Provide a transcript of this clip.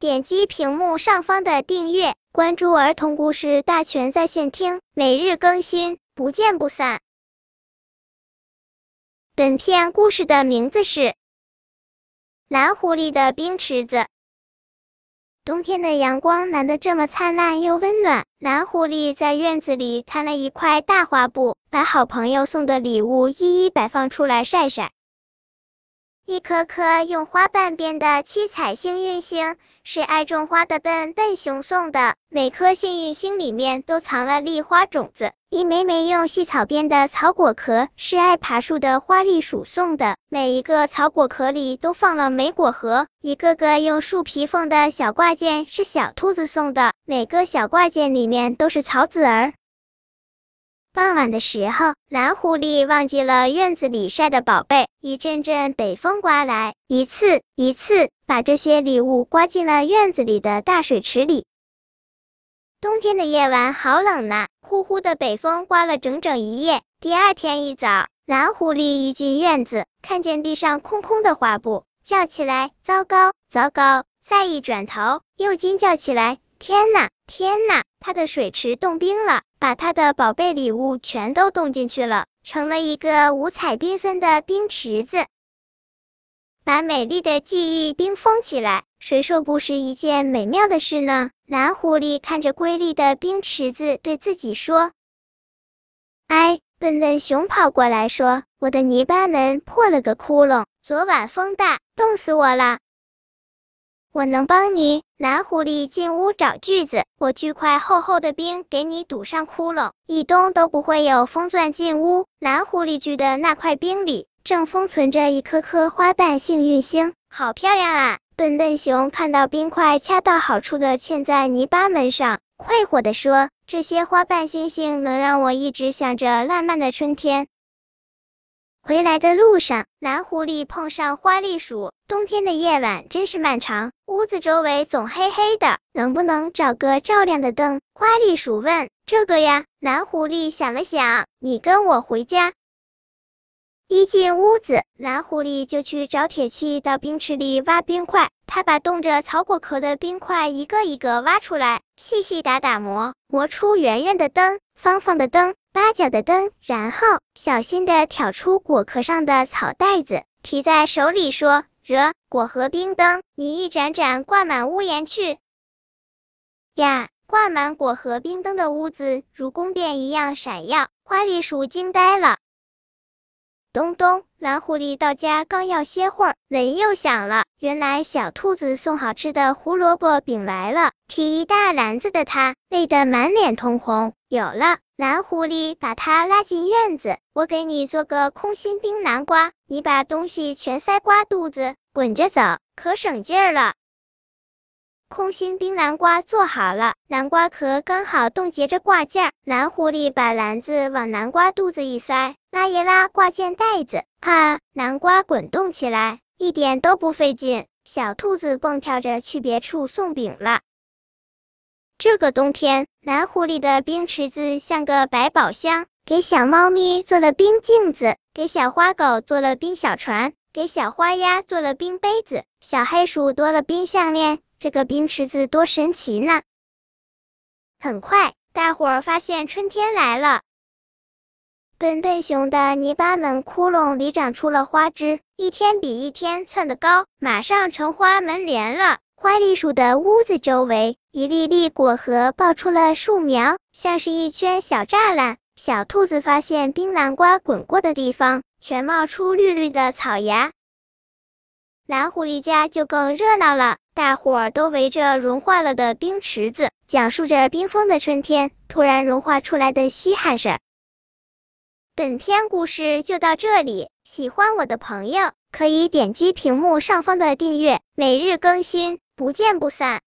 点击屏幕上方的订阅，关注儿童故事大全在线听，每日更新，不见不散。本片故事的名字是《蓝狐狸的冰池子》。冬天的阳光难得这么灿烂又温暖，蓝狐狸在院子里摊了一块大花布，把好朋友送的礼物一一摆放出来晒晒。一颗颗用花瓣编的七彩幸运星是爱种花的笨笨熊送的，每颗幸运星里面都藏了粒花种子。一枚枚用细草编的草果壳是爱爬树的花栗鼠送的，每一个草果壳里都放了莓果核。一个个用树皮缝的小挂件是小兔子送的，每个小挂件里面都是草籽儿。傍晚的时候，蓝狐狸忘记了院子里晒的宝贝。一阵阵北风刮来，一次一次把这些礼物刮进了院子里的大水池里。冬天的夜晚好冷呐，呼呼的北风刮了整整一夜。第二天一早，蓝狐狸一进院子，看见地上空空的花布，叫起来：“糟糕，糟糕！”再一转头，又惊叫起来：“天呐，天呐！”他的水池冻冰了，把他的宝贝礼物全都冻进去了，成了一个五彩缤纷的冰池子。把美丽的记忆冰封起来，谁说不是一件美妙的事呢？蓝狐狸看着瑰丽的冰池子，对自己说：“哎，笨笨熊跑过来说，我的泥巴门破了个窟窿，昨晚风大，冻死我了。”我能帮你。蓝狐狸进屋找锯子，我锯块厚厚的冰给你堵上窟窿，一冬都不会有风钻进屋。蓝狐狸锯的那块冰里正封存着一颗颗花瓣幸运星，好漂亮啊！笨笨熊看到冰块恰到好处的嵌在泥巴门上，快活的说：“这些花瓣星星能让我一直想着烂漫的春天。”回来的路上，蓝狐狸碰上花栗鼠。冬天的夜晚真是漫长，屋子周围总黑黑的，能不能找个照亮的灯？花栗鼠问。这个呀，蓝狐狸想了想，你跟我回家。一进屋子，蓝狐狸就去找铁器到冰池里挖冰块。他把冻着草果壳的冰块一个一个挖出来，细细打打磨，磨出圆圆的灯、方方的灯、八角的灯，然后小心的挑出果壳上的草袋子，提在手里说：“惹果核冰灯，你一盏盏挂满屋檐去。”呀，挂满果核冰灯的屋子如宫殿一样闪耀，花栗鼠惊呆了。咚咚，蓝狐狸到家刚要歇会儿，门又响了。原来小兔子送好吃的胡萝卜饼来了，提一大篮子的它累得满脸通红。有了，蓝狐狸把它拉进院子，我给你做个空心冰南瓜，你把东西全塞瓜肚子，滚着走，可省劲儿了。空心冰南瓜做好了，南瓜壳刚好冻结着挂件。蓝狐狸把篮子往南瓜肚子一塞，拉一拉挂件带子，哈，南瓜滚动起来，一点都不费劲。小兔子蹦跳着去别处送饼了。这个冬天，蓝狐狸的冰池子像个百宝箱，给小猫咪做了冰镜子，给小花狗做了冰小船，给小花鸭做了冰杯子，小黑鼠多了冰项链。这个冰池子多神奇呢！很快，大伙儿发现春天来了。笨笨熊的泥巴门窟窿里长出了花枝，一天比一天窜得高，马上成花门帘了。花栗鼠的屋子周围，一粒粒果核爆出了树苗，像是一圈小栅栏。小兔子发现冰南瓜滚过的地方，全冒出绿绿的草芽。蓝狐狸家就更热闹了。大伙儿都围着融化了的冰池子，讲述着冰封的春天突然融化出来的稀罕事儿。本篇故事就到这里，喜欢我的朋友可以点击屏幕上方的订阅，每日更新，不见不散。